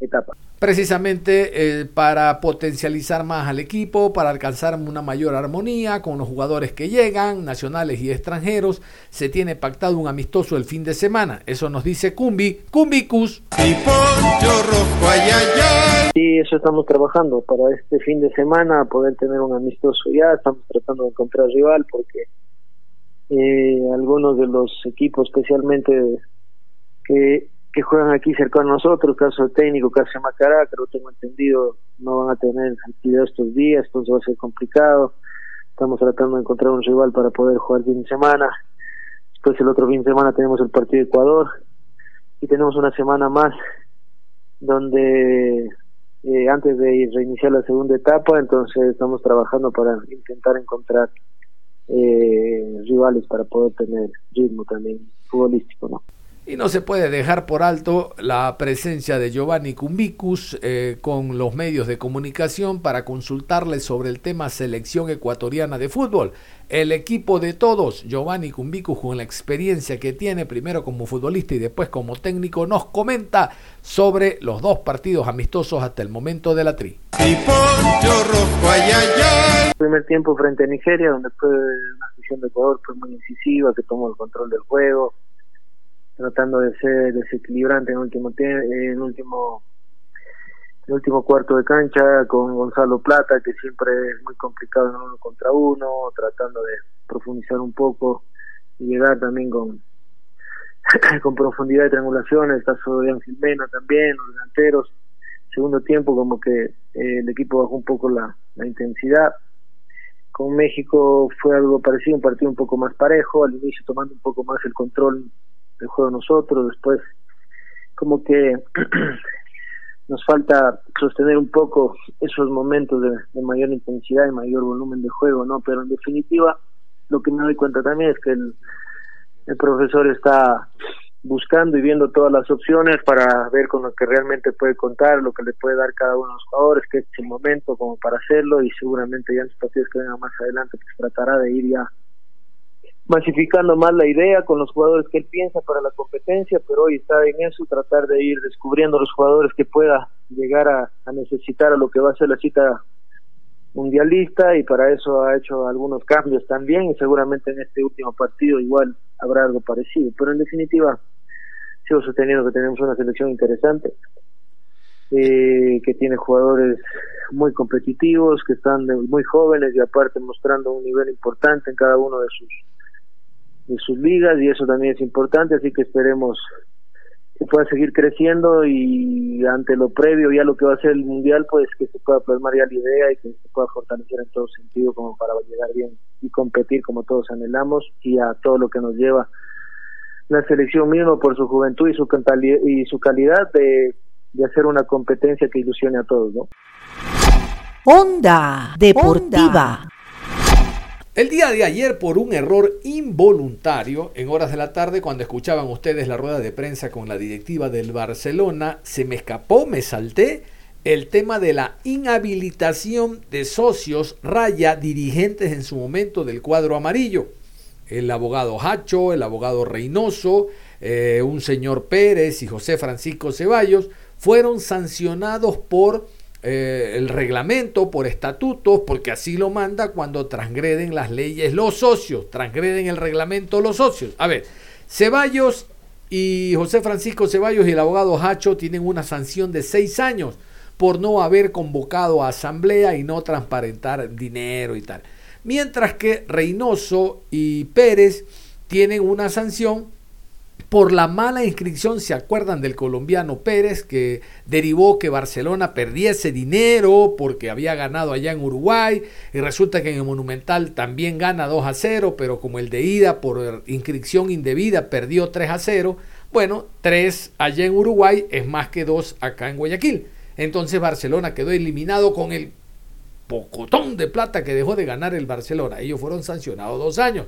etapa. Precisamente eh, para potencializar más al equipo, para alcanzar una mayor armonía con los jugadores que llegan, nacionales y extranjeros, se tiene pactado un amistoso el fin de semana. Eso nos dice Cumbi, Cumbicus. Sí, eso estamos trabajando para este fin de semana, poder tener un amistoso ya. Estamos tratando de encontrar rival porque eh, algunos de los equipos, especialmente que que juegan aquí cerca de nosotros, caso técnico, caso Macará, lo tengo entendido, no van a tener actividad estos días, entonces va a ser complicado. Estamos tratando de encontrar un rival para poder jugar fin de semana. Después el otro fin de semana tenemos el partido de Ecuador y tenemos una semana más donde eh, antes de reiniciar la segunda etapa, entonces estamos trabajando para intentar encontrar eh, rivales para poder tener ritmo también futbolístico, ¿no? Y no se puede dejar por alto la presencia de Giovanni Cumbicus eh, con los medios de comunicación para consultarle sobre el tema selección ecuatoriana de fútbol. El equipo de todos, Giovanni Cumbicus, con la experiencia que tiene primero como futbolista y después como técnico, nos comenta sobre los dos partidos amistosos hasta el momento de la tri. El primer tiempo frente a Nigeria, donde fue una sesión de Ecuador fue muy incisiva, que tomó el control del juego tratando de ser desequilibrante en último en último en último cuarto de cancha con Gonzalo Plata que siempre es muy complicado en uno contra uno tratando de profundizar un poco y llegar también con con profundidad de triangulación. El caso de Ángel Mena también los delanteros. Segundo tiempo como que eh, el equipo bajó un poco la, la intensidad. Con México fue algo parecido un partido un poco más parejo al inicio tomando un poco más el control el juego nosotros, después como que nos falta sostener un poco esos momentos de, mayor intensidad y mayor volumen de juego, ¿no? Pero en definitiva, lo que me doy cuenta también es que el, el profesor está buscando y viendo todas las opciones para ver con lo que realmente puede contar, lo que le puede dar cada uno de los jugadores, que es el momento como para hacerlo y seguramente ya en los partidos que vengan más adelante pues tratará de ir ya masificando más la idea con los jugadores que él piensa para la competencia, pero hoy está en eso, tratar de ir descubriendo los jugadores que pueda llegar a, necesitar a lo que va a ser la cita mundialista y para eso ha hecho algunos cambios también y seguramente en este último partido igual habrá algo parecido, pero en definitiva sigo sosteniendo que tenemos una selección interesante. Eh, que tiene jugadores muy competitivos, que están muy jóvenes y aparte mostrando un nivel importante en cada uno de sus de sus ligas y eso también es importante, así que esperemos que pueda seguir creciendo y ante lo previo ya lo que va a ser el mundial pues que se pueda plasmar ya la idea y que se pueda fortalecer en todo sentido como para llegar bien y competir como todos anhelamos y a todo lo que nos lleva la selección mismo por su juventud y su y su calidad de, de hacer una competencia que ilusione a todos, ¿no? Onda Deportiva. El día de ayer, por un error involuntario, en horas de la tarde, cuando escuchaban ustedes la rueda de prensa con la directiva del Barcelona, se me escapó, me salté el tema de la inhabilitación de socios, raya, dirigentes en su momento del cuadro amarillo. El abogado Hacho, el abogado Reynoso, eh, un señor Pérez y José Francisco Ceballos fueron sancionados por eh, el reglamento, por estatutos, porque así lo manda cuando transgreden las leyes los socios, transgreden el reglamento los socios. A ver, Ceballos y José Francisco Ceballos y el abogado Hacho tienen una sanción de seis años por no haber convocado a asamblea y no transparentar dinero y tal. Mientras que Reynoso y Pérez tienen una sanción por la mala inscripción, ¿se acuerdan del colombiano Pérez que derivó que Barcelona perdiese dinero porque había ganado allá en Uruguay y resulta que en el Monumental también gana 2 a 0, pero como el de ida por inscripción indebida perdió 3 a 0, bueno, 3 allá en Uruguay es más que 2 acá en Guayaquil. Entonces Barcelona quedó eliminado con el pocotón de plata que dejó de ganar el Barcelona. Ellos fueron sancionados dos años.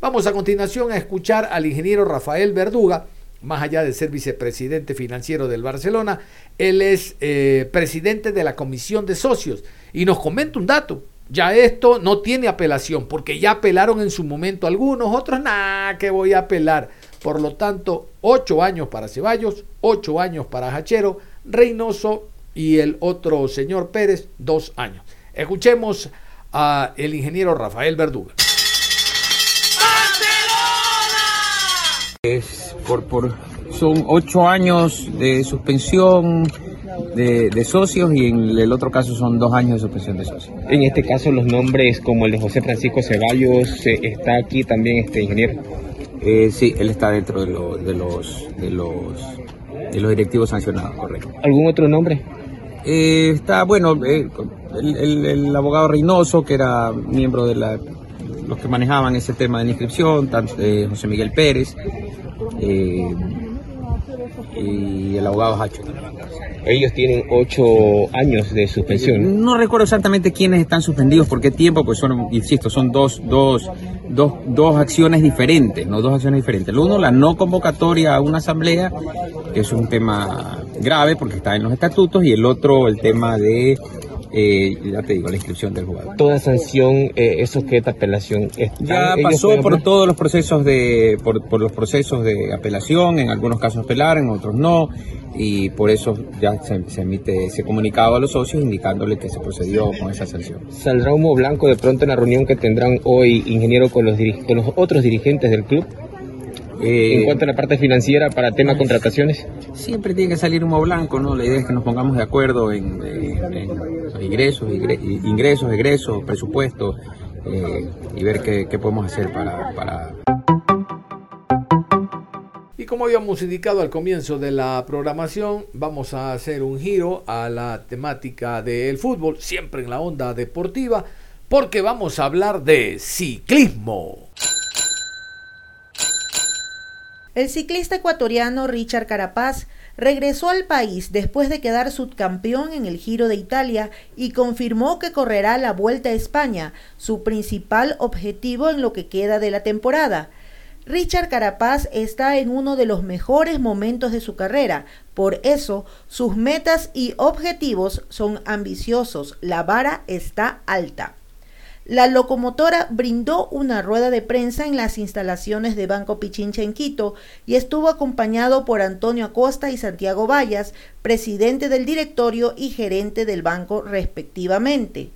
Vamos a continuación a escuchar al ingeniero Rafael Verduga, más allá de ser vicepresidente financiero del Barcelona, él es eh, presidente de la comisión de socios y nos comenta un dato. Ya esto no tiene apelación, porque ya apelaron en su momento algunos, otros, nada, que voy a apelar. Por lo tanto, ocho años para Ceballos, ocho años para Hachero, Reynoso y el otro señor Pérez, dos años. Escuchemos al ingeniero Rafael Verduga. Es por, por, son ocho años de suspensión de, socios y en el otro caso son dos años de suspensión de socios. En este caso los nombres como el de José Francisco Ceballos, eh, ¿está aquí también este ingeniero? Eh, sí, él está dentro de, de, los, de, los, de los directivos sancionados, correcto. ¿Algún otro nombre? Eh, está, bueno, el, abogado Reynoso, que era miembro de la los que manejaban ese tema de inscripción, tanto, José Miguel Pérez, eh, y el abogado Hacho. Ellos tienen ocho años de suspensión. No recuerdo exactamente quiénes están suspendidos, por qué tiempo, pues son, insisto, son dos, dos, dos, dos acciones diferentes, no dos acciones diferentes. uno, la no convocatoria a una asamblea, que es un tema grave porque está en los estatutos, y el otro, el tema de eh, ya te digo, la inscripción del jugador. Toda sanción eh, es sujeta a apelación. Ya pasó por todos los procesos de, por, por, los procesos de apelación, en algunos casos apelaron, en otros no, y por eso ya se, emite ese comunicado a los socios indicándole que se procedió con esa sanción. ¿Saldrá humo blanco de pronto en la reunión que tendrán hoy, ingeniero, con los, con los otros dirigentes del club? Eh, en cuanto a la parte financiera para tema contrataciones? Siempre tiene que salir humo blanco, ¿no? La idea es que nos pongamos de acuerdo en, ingresos, ingresos, egresos, presupuestos eh, y ver qué, podemos hacer para, para... Y como habíamos indicado al comienzo de la programación, vamos a hacer un giro a la temática del fútbol, siempre en la onda deportiva, porque vamos a hablar de ciclismo. El ciclista ecuatoriano Richard Carapaz regresó al país después de quedar subcampeón en el Giro de Italia y confirmó que correrá la Vuelta a España, su principal objetivo en lo que queda de la temporada. Richard Carapaz está en uno de los mejores momentos de su carrera, por eso sus metas y objetivos son ambiciosos, la vara está alta. La locomotora brindó una rueda de prensa en las instalaciones de Banco Pichincha en Quito y estuvo acompañado por Antonio Acosta y Santiago Vallas, presidente del directorio y gerente del banco respectivamente.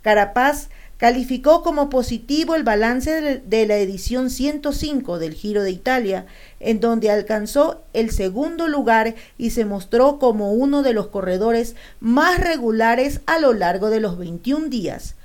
Carapaz calificó como positivo el balance de la edición 105 del Giro de Italia, en donde alcanzó el segundo lugar y se mostró como uno de los corredores más regulares a lo largo de los 21 días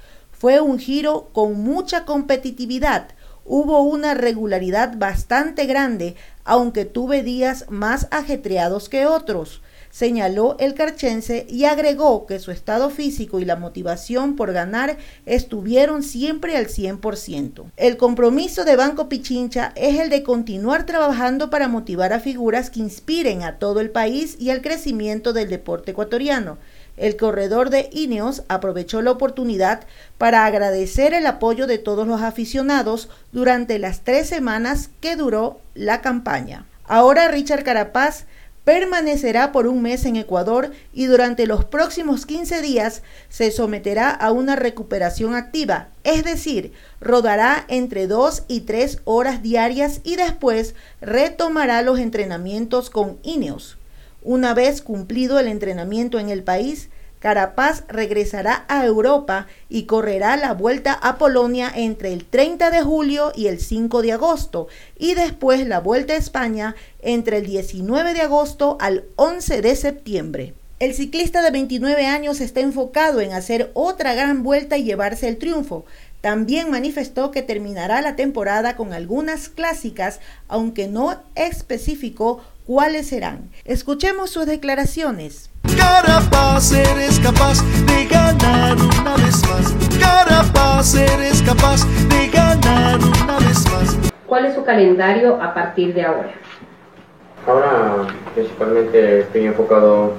fue un giro con mucha competitividad. Hubo una regularidad bastante grande, aunque tuve días más ajetreados que otros señaló el carchense y agregó que su estado físico y la motivación por ganar estuvieron siempre al 100%. El compromiso de Banco Pichincha es el de continuar trabajando para motivar a figuras que inspiren a todo el país y al crecimiento del deporte ecuatoriano El corredor de Ineos aprovechó la oportunidad para agradecer el apoyo de todos los aficionados durante las tres semanas que duró la campaña. Ahora Richard Carapaz permanecerá por un mes en Ecuador y durante los próximos 15 días se someterá a una recuperación activa, es decir, rodará entre 2 y 3 horas diarias y después retomará los entrenamientos con Ineos. Una vez cumplido el entrenamiento en el país, Carapaz regresará a Europa y correrá la vuelta a Polonia entre el 30 de julio y el 5 de agosto y después la vuelta a España entre el 19 de agosto al 11 de septiembre. El ciclista de 29 años está enfocado en hacer otra gran vuelta y llevarse el triunfo. También manifestó que terminará la temporada con algunas clásicas, aunque no especificó cuáles serán. Escuchemos sus declaraciones. Carapaz, eres capaz de ganar una vez más. Carapaz, eres capaz de ganar una vez más. ¿Cuál es su calendario a partir de ahora? Ahora principalmente estoy enfocado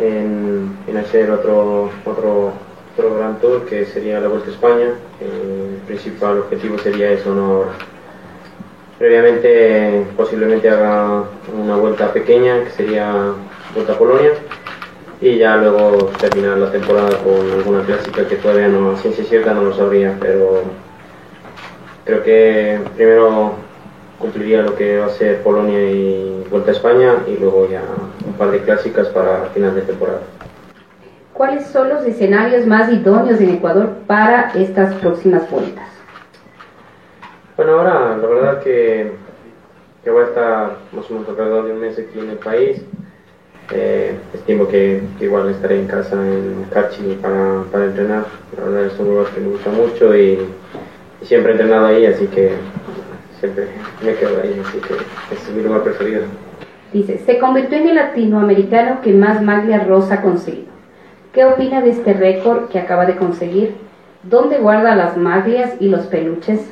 en, en hacer otro, otro, otro gran tour que sería la Vuelta a España. El principal objetivo sería eso, no ahora. Previamente posiblemente haga una vuelta pequeña que sería Vuelta a Polonia y ya luego terminar la temporada con alguna clásica que todavía no, a ciencia cierta no lo sabría, pero creo que primero cumpliría lo que va a ser Polonia y Vuelta a España y luego ya un par de clásicas para final de temporada. ¿Cuáles son los escenarios más idóneos en Ecuador para estas próximas vueltas? Bueno, ahora la verdad que, que voy a estar más o menos alrededor de un mes aquí en el país. Eh, que, que, igual estaré en casa en Cachi para, para, entrenar. La verdad es un lugar que me gusta mucho y, y, siempre he entrenado ahí, así que siempre me quedo ahí, así que es mi lugar preferido. Dice, se convirtió en el latinoamericano que más maglia rosa ha conseguido. ¿Qué opina de este récord que acaba de conseguir? ¿Dónde guarda las maglias y los peluches?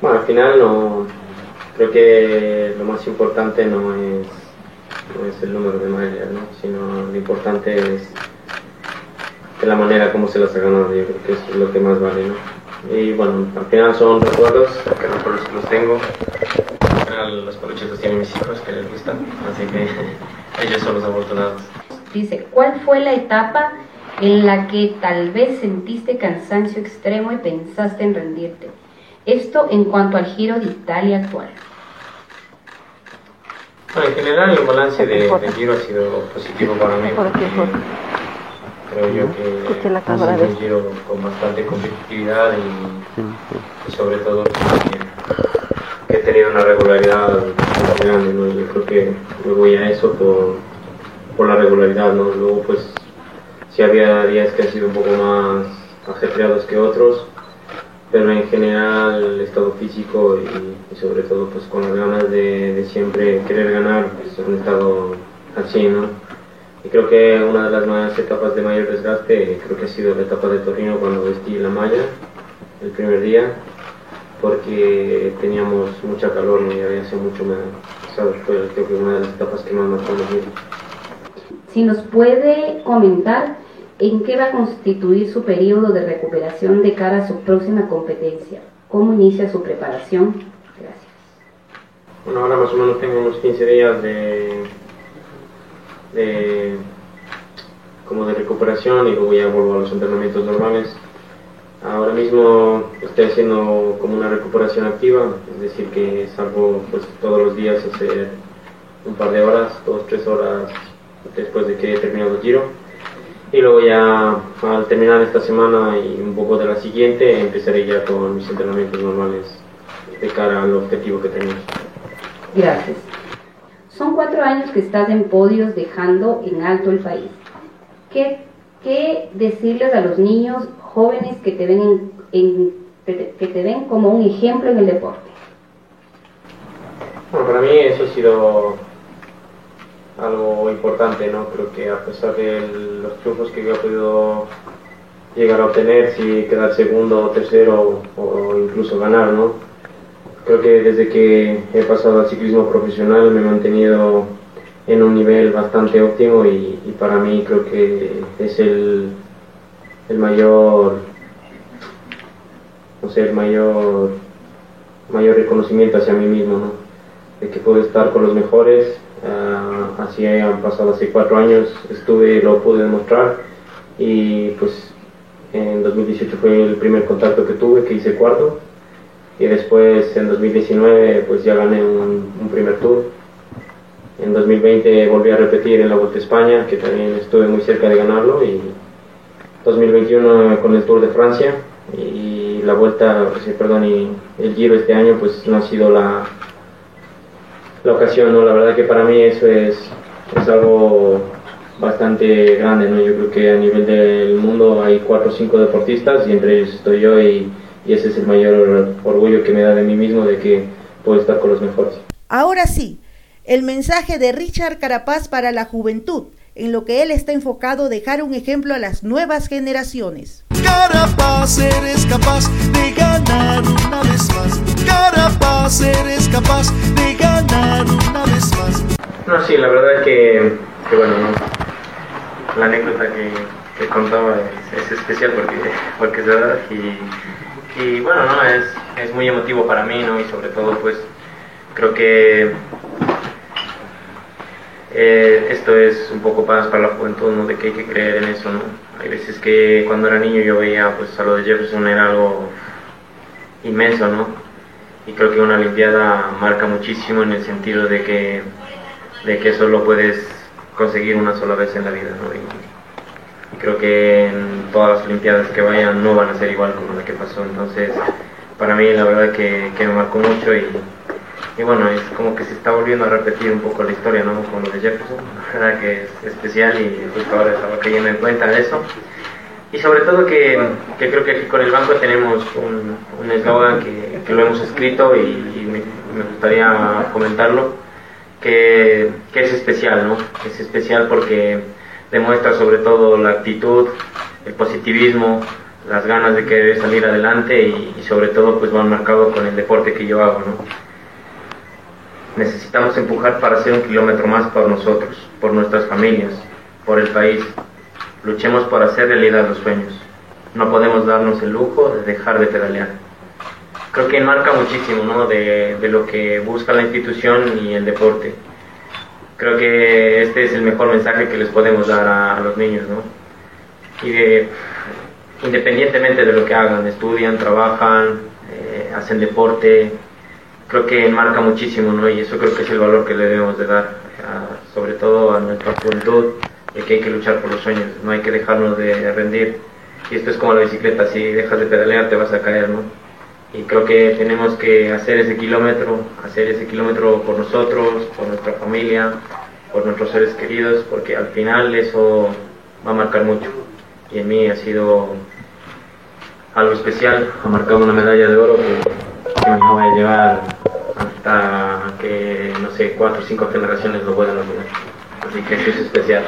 Bueno, al final no, creo que lo más importante no es, no es el número de mallas, ¿no? sino lo importante es de la manera como se las ha ganado, yo creo que eso es lo que más vale. ¿no? Y bueno, al final son recuerdos, que los tengo. Al final los peluches los tienen mis hijos que les gustan, así que ellos son los afortunados. Dice, ¿cuál fue la etapa en la que tal vez sentiste cansancio extremo y pensaste en rendirte. Esto en cuanto al giro de Italia actual. Bueno, en general el balance de, del giro ha sido positivo para mí. Creo yo que ha sido un giro con bastante competitividad y, y sobre todo que, he tenido una regularidad grande. ¿no? Yo creo que me voy a eso por, por la regularidad. ¿no? Luego pues sí había días que han sido un poco más ajetreados que otros, pero en general el estado físico y, y sobre todo pues con las ganas de, de, siempre querer ganar, pues han estado así, ¿no? Y creo que una de las más etapas de mayor desgaste creo que ha sido la etapa de Torino cuando vestí la malla el primer día, porque teníamos mucha calor y había sido mucho más. Fue creo que una de las etapas que más marcó los Si nos puede comentar ¿En qué va a constituir su periodo de recuperación de cara a su próxima competencia? ¿Cómo inicia su preparación? Gracias. Bueno, ahora más o menos tengo unos 15 días de, de como de recuperación y luego ya vuelvo a los entrenamientos normales. Ahora mismo estoy haciendo como una recuperación activa, es decir que salgo pues, todos los días a hacer un par de horas, dos, tres horas después de que he terminado el giro y luego ya al terminar esta semana y un poco de la siguiente empezaré ya con mis entrenamientos normales de cara al objetivo que tenemos. Gracias. Son cuatro años que estás en podios dejando en alto el país. ¿Qué, qué decirles a los niños jóvenes que te ven en, en, que te ven como un ejemplo en el deporte? Bueno, para mí eso ha sido algo importante, ¿no? Creo que a pesar de los triunfos que he podido llegar a obtener, si quedar segundo o tercero o incluso ganar, ¿no? Creo que desde que he pasado al ciclismo profesional me he mantenido en un nivel bastante óptimo y, para mí creo que es el, el mayor, no sé, el mayor, mayor reconocimiento hacia mí mismo, ¿no? de que puedo estar con los mejores, uh, así han pasado hace cuatro años, estuve, lo pude demostrar y pues en 2018 fue el primer contacto que tuve, que hice cuarto y después en 2019 pues ya gané un, primer tour. En 2020 volví a repetir en la Vuelta a España, que también estuve muy cerca de ganarlo y 2021 con el Tour de Francia y la Vuelta, perdón, y el Giro este año pues no ha sido la, la ocasión, ¿no? La verdad que para mí eso es, es algo bastante grande, ¿no? Yo creo que a nivel del mundo hay cuatro o cinco deportistas y entre ellos estoy yo y, y ese es el mayor orgullo que me da de mí mismo de que puedo estar con los mejores. Ahora sí, el mensaje de Richard Carapaz para la juventud, en lo que él está enfocado dejar un ejemplo a las nuevas generaciones. Carapaz, eres capaz de ganar una vez más. Carapaz, eres capaz de ganar una vez más. No, sí, la verdad que, que bueno, ¿no? la anécdota que, que contaba es, especial porque, porque es verdad y, y bueno, no, es, es, muy emotivo para mí, ¿no? Y sobre todo, pues, creo que eh, esto es un poco más para la juventud, ¿no? De que hay que creer en eso, ¿no? Hay veces que cuando era niño yo veía, pues, a lo de Jefferson era algo inmenso, ¿no? Y creo que una Olimpiada marca muchísimo en el sentido de que, de que solo puedes conseguir una sola vez en la vida. ¿no? Y, creo que en todas las Olimpiadas que vayan no van a ser igual como la que pasó. Entonces, para mí la verdad que, que me marcó mucho y, y, bueno, es como que se está volviendo a repetir un poco la historia, ¿no? Con lo de Jefferson. La verdad que es especial y justo ahora estaba cayendo en cuenta de eso. Y sobre todo que, que creo que aquí con el banco tenemos un eslogan que, que, lo hemos escrito y, y me, me gustaría comentarlo que, es especial, ¿no? Es especial porque demuestra sobre todo la actitud, el positivismo, las ganas de querer salir adelante y, sobre todo pues van marcado con el deporte que yo hago, ¿no? Necesitamos empujar para hacer un kilómetro más por nosotros, por nuestras familias, por el país. Luchemos por hacer realidad los sueños. No podemos darnos el lujo de dejar de pedalear creo que enmarca muchísimo ¿no? de, lo que busca la institución y el deporte. Creo que este es el mejor mensaje que les podemos dar a, los niños, ¿no? Y de, independientemente de lo que hagan, estudian, trabajan, eh, hacen deporte, creo que enmarca muchísimo, ¿no? Y eso creo que es el valor que le debemos de dar, sobre todo a nuestra juventud, de que hay que luchar por los sueños, no hay que dejarnos de rendir. Y esto es como la bicicleta, si dejas de pedalear te vas a caer, ¿no? Y creo que tenemos que hacer ese kilómetro, hacer ese kilómetro por nosotros, por nuestra familia, por nuestros seres queridos, porque al final eso va a marcar mucho. Y en mí ha sido algo especial, ha marcado una medalla de oro que, me voy a llevar hasta que, no sé, cuatro o cinco generaciones lo puedan olvidar. Así que eso es especial.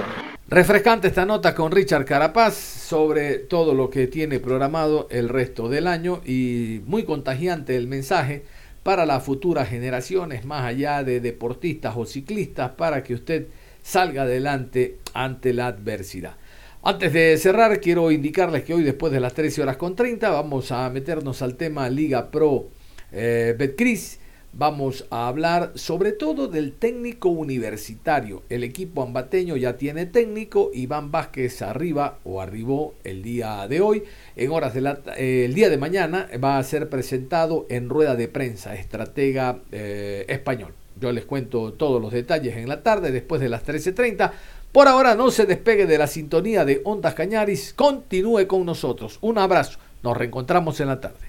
Refrescante esta nota con Richard Carapaz sobre todo lo que tiene programado el resto del año y muy contagiante el mensaje para las futuras generaciones, más allá de deportistas o ciclistas, para que usted salga adelante ante la adversidad. Antes de cerrar, quiero indicarles que hoy después de las 13 horas con 30 vamos a meternos al tema Liga Pro eh, Betcris Vamos a hablar sobre todo del técnico universitario. El equipo ambateño ya tiene técnico. Iván Vázquez arriba o arribó el día de hoy. En horas de la, eh, el día de mañana va a ser presentado en rueda de prensa, estratega eh, español. Yo les cuento todos los detalles en la tarde, después de las 13.30. Por ahora no se despegue de la sintonía de Ondas Cañaris. Continúe con nosotros. Un abrazo. Nos reencontramos en la tarde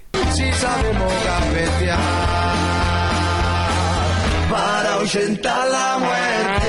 para ahuyentar la muerte.